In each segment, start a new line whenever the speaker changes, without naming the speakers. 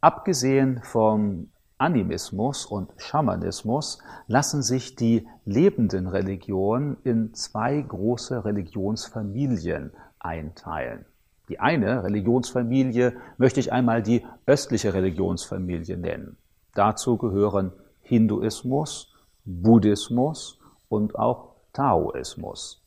Abgesehen vom Animismus und Schamanismus lassen sich die lebenden Religionen in zwei große Religionsfamilien einteilen. Die eine Religionsfamilie möchte ich einmal die östliche Religionsfamilie nennen. Dazu gehören Hinduismus, Buddhismus und auch Taoismus.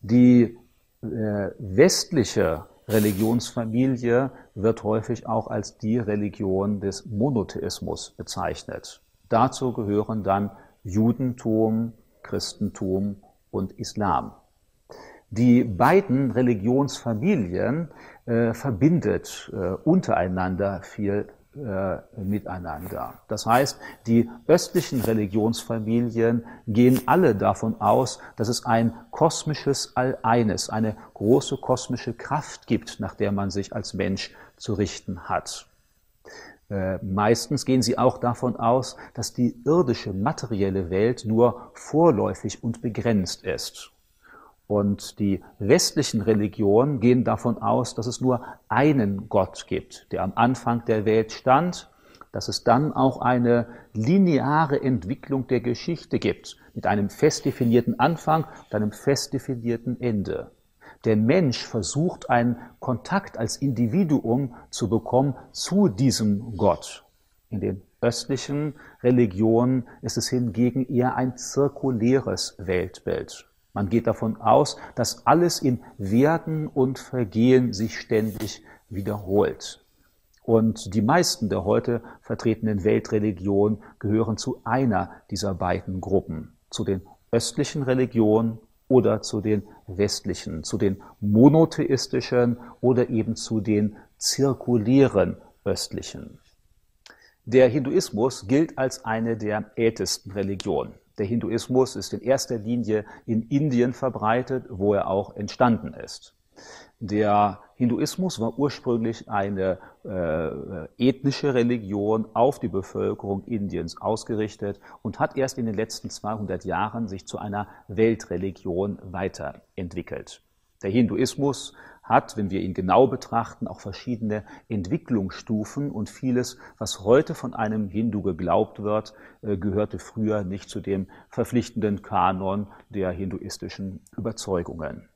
Die äh, westliche Religionsfamilie wird häufig auch als die Religion des Monotheismus bezeichnet. Dazu gehören dann Judentum, Christentum und Islam. Die beiden Religionsfamilien äh, verbindet äh, untereinander viel äh, miteinander. Das heißt, die östlichen Religionsfamilien gehen alle davon aus, dass es ein kosmisches All-Eines, eine große kosmische Kraft gibt, nach der man sich als Mensch zu richten hat. Äh, meistens gehen sie auch davon aus, dass die irdische materielle Welt nur vorläufig und begrenzt ist. Und die westlichen Religionen gehen davon aus, dass es nur einen Gott gibt, der am Anfang der Welt stand, dass es dann auch eine lineare Entwicklung der Geschichte gibt, mit einem fest definierten Anfang und einem fest definierten Ende. Der Mensch versucht einen Kontakt als Individuum zu bekommen zu diesem Gott. In den östlichen Religionen ist es hingegen eher ein zirkuläres Weltbild. Man geht davon aus, dass alles in Werden und Vergehen sich ständig wiederholt. Und die meisten der heute vertretenen Weltreligionen gehören zu einer dieser beiden Gruppen, zu den östlichen Religionen oder zu den westlichen, zu den monotheistischen oder eben zu den zirkulären östlichen. Der Hinduismus gilt als eine der ältesten Religionen. Der Hinduismus ist in erster Linie in Indien verbreitet, wo er auch entstanden ist. Der Hinduismus war ursprünglich eine äh, ethnische Religion auf die Bevölkerung Indiens ausgerichtet und hat erst in den letzten 200 Jahren sich zu einer Weltreligion weiterentwickelt. Der Hinduismus hat, wenn wir ihn genau betrachten, auch verschiedene Entwicklungsstufen und vieles, was heute von einem Hindu geglaubt wird, äh, gehörte früher nicht zu dem verpflichtenden Kanon der hinduistischen Überzeugungen.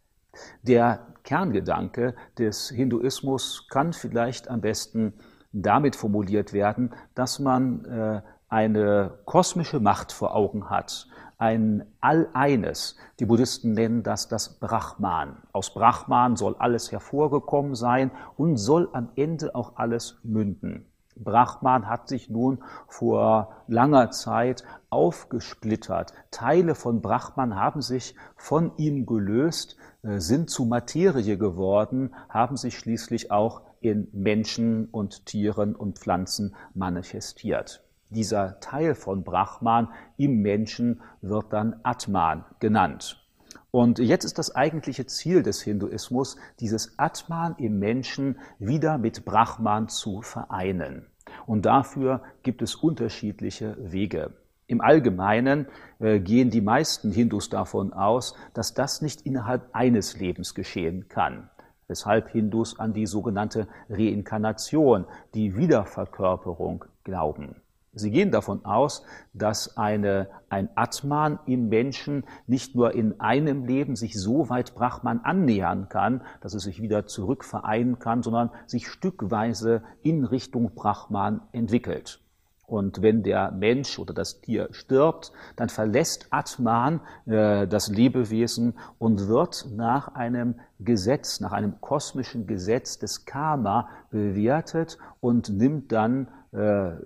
Der Kerngedanke des Hinduismus kann vielleicht am besten damit formuliert werden, dass man äh, eine kosmische Macht vor Augen hat, ein All-Eines. Die Buddhisten nennen das das Brahman. Aus Brahman soll alles hervorgekommen sein und soll am Ende auch alles münden. Brahman hat sich nun vor langer Zeit aufgesplittert. Teile von Brahman haben sich von ihm gelöst, äh, sind zu Materie geworden, haben sich schließlich auch in Menschen und Tieren und Pflanzen manifestiert. Dieser Teil von Brahman im Menschen wird dann Atman genannt. Und jetzt ist das eigentliche Ziel des Hinduismus, dieses Atman im Menschen wieder mit Brahman zu vereinen. Und dafür gibt es unterschiedliche Wege. Im Allgemeinen äh, gehen die meisten Hindus davon aus, dass das nicht innerhalb eines Lebens geschehen kann weshalb Hindus an die sogenannte Reinkarnation, die Wiederverkörperung glauben. Sie gehen davon aus, dass eine, ein Atman im Menschen nicht nur in einem Leben sich so weit Brahman annähern kann, dass es sich wieder zurück vereinen kann, sondern sich stückweise in Richtung Brahman entwickelt. Und wenn der Mensch oder das Tier stirbt, dann verlässt Atman äh, das Lebewesen und wird nach einem Gesetz, nach einem kosmischen Gesetz des Karma bewertet und nimmt dann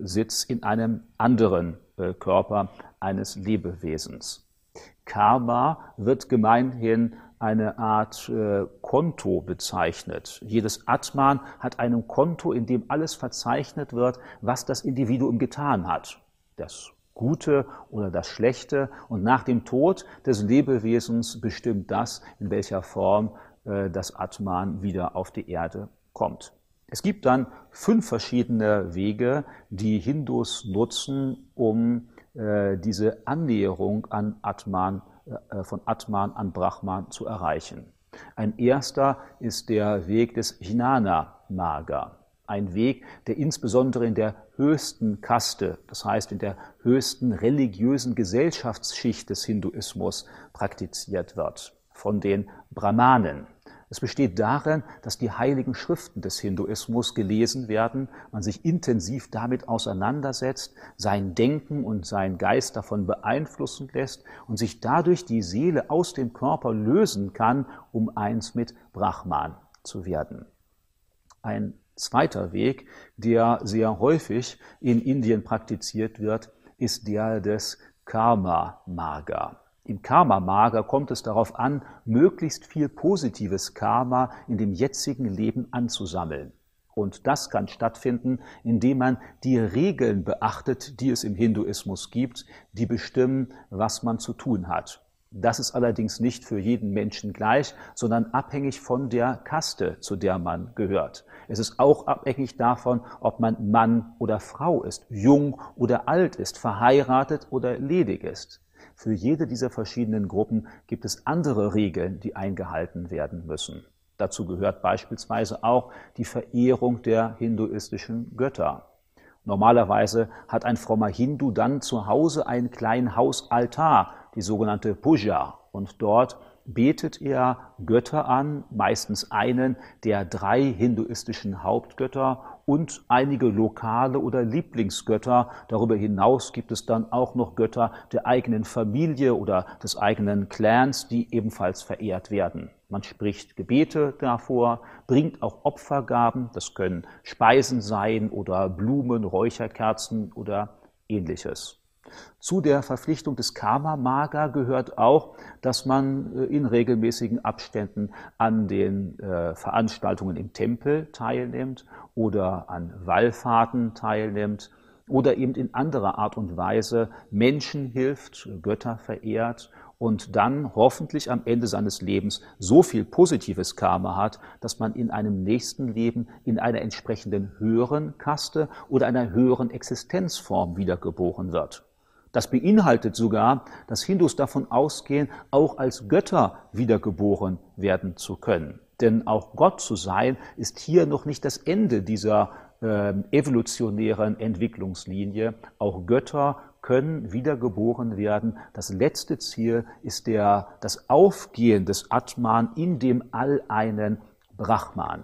Sitz in einem anderen äh, Körper eines Lebewesens. Karma wird gemeinhin eine Art äh, Konto bezeichnet. Jedes Atman hat ein Konto, in dem alles verzeichnet wird, was das Individuum getan hat. Das Gute oder das Schlechte. Und nach dem Tod des Lebewesens bestimmt das, in welcher Form äh, das Atman wieder auf die Erde kommt. Es gibt dann fünf verschiedene Wege, die Hindus nutzen, um äh, diese Annäherung an Atman äh, von Atman an Brahman zu erreichen. Ein erster ist der Weg des Jnana Marga. Ein Weg, der insbesondere in der höchsten Kaste, das heißt in der höchsten religiösen Gesellschaftsschicht des Hinduismus praktiziert wird, von den Brahmanen. Es besteht darin, dass die heiligen Schriften des Hinduismus gelesen werden, man sich intensiv damit auseinandersetzt, sein Denken und sein Geist davon beeinflussen lässt und sich dadurch die Seele aus dem Körper lösen kann, um eins mit Brahman zu werden. Ein zweiter Weg, der sehr häufig in Indien praktiziert wird, ist der des Karma Maga. Im Karma-Mager kommt es darauf an, möglichst viel positives Karma in dem jetzigen Leben anzusammeln. Und das kann stattfinden, indem man die Regeln beachtet, die es im Hinduismus gibt, die bestimmen, was man zu tun hat. Das ist allerdings nicht für jeden Menschen gleich, sondern abhängig von der Kaste, zu der man gehört. Es ist auch abhängig davon, ob man Mann oder Frau ist, jung oder alt ist, verheiratet oder ledig ist. Für jede dieser verschiedenen Gruppen gibt es andere Regeln, die eingehalten werden müssen. Dazu gehört beispielsweise auch die Verehrung der hinduistischen Götter. Normalerweise hat ein frommer Hindu dann zu Hause einen kleinen Hausaltar, die sogenannte Puja, und dort betet er Götter an, meistens einen der drei hinduistischen Hauptgötter und einige lokale oder Lieblingsgötter. Darüber hinaus gibt es dann auch noch Götter der eigenen Familie oder des eigenen Clans, die ebenfalls verehrt werden. Man spricht Gebete davor, bringt auch Opfergaben, das können Speisen sein oder Blumen, Räucherkerzen oder ähnliches. Zu der Verpflichtung des Karma-Maga gehört auch, dass man äh, in regelmäßigen Abständen an den äh, Veranstaltungen im Tempel teilnimmt oder an Wallfahrten teilnimmt oder eben in anderer Art und Weise Menschen hilft, Götter verehrt und dann hoffentlich am Ende seines Lebens so viel positives Karma hat, dass man in einem nächsten Leben in einer entsprechenden höheren Kaste oder einer höheren Existenzform wiedergeboren wird. Das beinhaltet sogar, dass Hindus davon ausgehen, auch als Götter wiedergeboren werden zu können. Denn auch Gott zu sein, ist hier noch nicht das Ende dieser äh, evolutionären Entwicklungslinie. Auch Götter können wiedergeboren werden. Das letzte Ziel ist der, das Aufgehen des Atman in dem All-einen Brahman.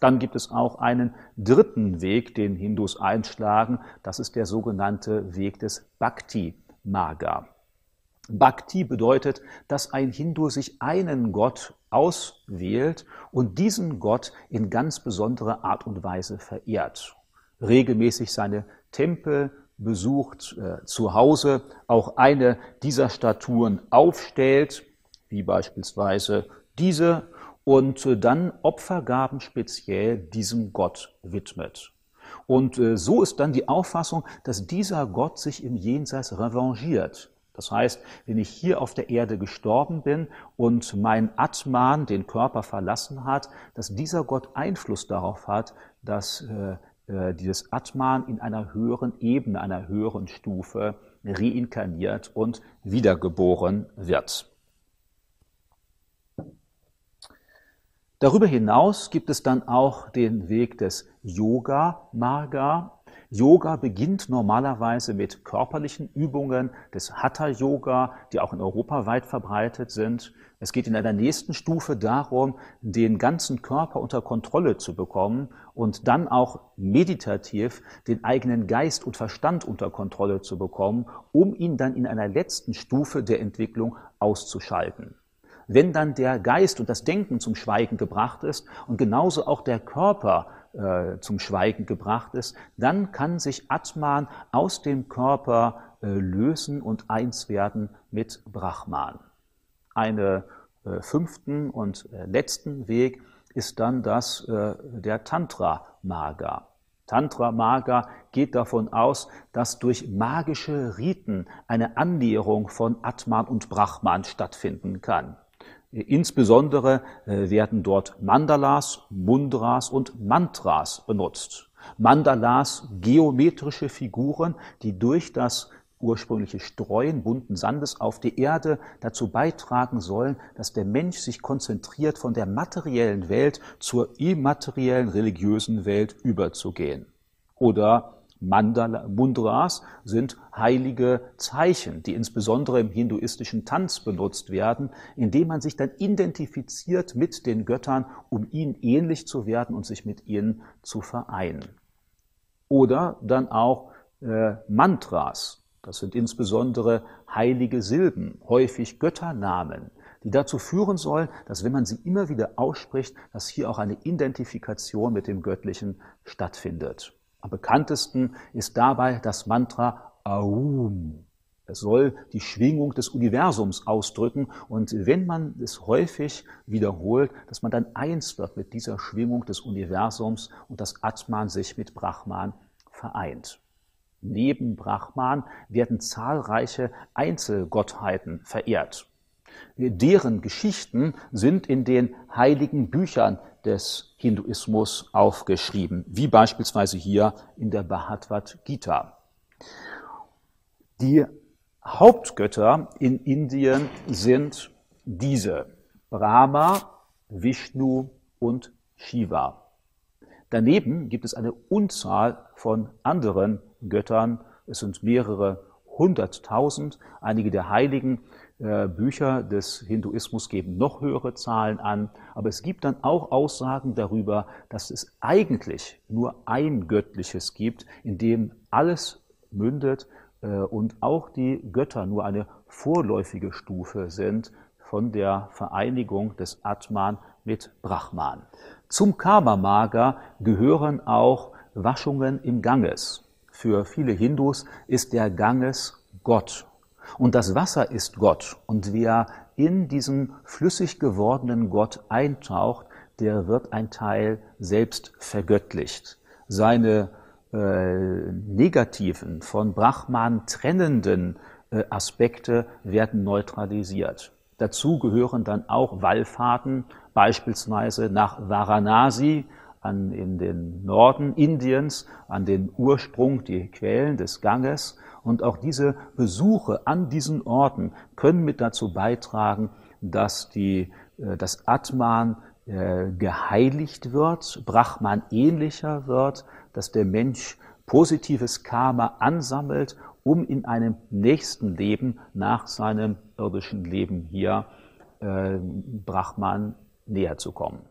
Dann gibt es auch einen dritten Weg, den Hindus einschlagen. Das ist der sogenannte Weg des Bhakti Marga. Bhakti bedeutet, dass ein Hindu sich einen Gott auswählt und diesen Gott in ganz besonderer Art und Weise verehrt. Regelmäßig seine Tempel besucht, äh, zu Hause auch eine dieser Statuen aufstellt, wie beispielsweise diese und äh, dann Opfergaben speziell diesem Gott widmet. Und äh, so ist dann die Auffassung, dass dieser Gott sich im Jenseits revanchiert. Das heißt, wenn ich hier auf der Erde gestorben bin und mein Atman den Körper verlassen hat, dass dieser Gott Einfluss darauf hat, dass äh, äh, dieses Atman in einer höheren Ebene, einer höheren Stufe reinkarniert und wiedergeboren wird. Darüber hinaus gibt es dann auch den Weg des Yoga Marga. Yoga beginnt normalerweise mit körperlichen Übungen des Hatha Yoga, die auch in Europa weit verbreitet sind. Es geht in einer nächsten Stufe darum, den ganzen Körper unter Kontrolle zu bekommen und dann auch meditativ den eigenen Geist und Verstand unter Kontrolle zu bekommen, um ihn dann in einer letzten Stufe der Entwicklung auszuschalten. Wenn dann der Geist und das Denken zum Schweigen gebracht ist und genauso auch der Körper äh, zum Schweigen gebracht ist, dann kann sich Atman aus dem Körper äh, lösen und eins werden mit Brahman. Einen äh, fünften und äh, letzten Weg ist dann das äh, der Tantra-Maga. Tantra-Maga geht davon aus, dass durch magische Riten eine Annäherung von Atman und Brahman stattfinden kann. Insbesondere äh, werden dort Mandalas, Mundras und Mantras benutzt. Mandalas, geometrische Figuren, die durch das ursprüngliche Streuen bunten Sandes auf die Erde dazu beitragen sollen, dass der Mensch sich konzentriert, von der materiellen Welt zur immateriellen religiösen Welt überzugehen. Oder Mandala, Mundras sind heilige Zeichen, die insbesondere im hinduistischen Tanz benutzt werden, indem man sich dann identifiziert mit den Göttern, um ihnen ähnlich zu werden und sich mit ihnen zu vereinen. Oder dann auch äh, Mantras, das sind insbesondere heilige Silben, häufig Götternamen, die dazu führen sollen, dass wenn man sie immer wieder ausspricht, dass hier auch eine Identifikation mit dem Göttlichen stattfindet. Am bekanntesten ist dabei das Mantra Aum. Es soll die Schwingung des Universums ausdrücken und wenn man es häufig wiederholt, dass man dann eins wird mit dieser Schwingung des Universums und das Atman sich mit Brahman vereint. Neben Brahman werden zahlreiche Einzelgottheiten verehrt. Deren Geschichten sind in den heiligen Büchern des Hinduismus aufgeschrieben, wie beispielsweise hier in der Bhagavad Gita. Die Hauptgötter in Indien sind diese Brahma, Vishnu und Shiva. Daneben gibt es eine Unzahl von anderen Göttern. Es sind mehrere hunderttausend. Einige der Heiligen Bücher des Hinduismus geben noch höhere Zahlen an, aber es gibt dann auch Aussagen darüber, dass es eigentlich nur ein Göttliches gibt, in dem alles mündet äh, und auch die Götter nur eine vorläufige Stufe sind von der Vereinigung des Atman mit Brahman. Zum Karma-Maga gehören auch Waschungen im Ganges. Für viele Hindus ist der Ganges Gott und das Wasser ist Gott. Und wer in diesen flüssig gewordenen Gott eintaucht, der wird ein Teil selbst vergöttlicht. Seine äh, negativen, von Brahman trennenden äh, Aspekte werden neutralisiert. Dazu gehören dann auch Wallfahrten, beispielsweise nach Varanasi, an, in den Norden Indiens, an den Ursprung, die Quellen des Ganges. Und auch diese Besuche an diesen Orten können mit dazu beitragen, dass die, äh, das Atman äh, geheiligt wird, Brahman ähnlicher wird, dass der Mensch positives Karma ansammelt, um in einem nächsten Leben nach seinem irdischen Leben hier äh, Brahman näher zu kommen.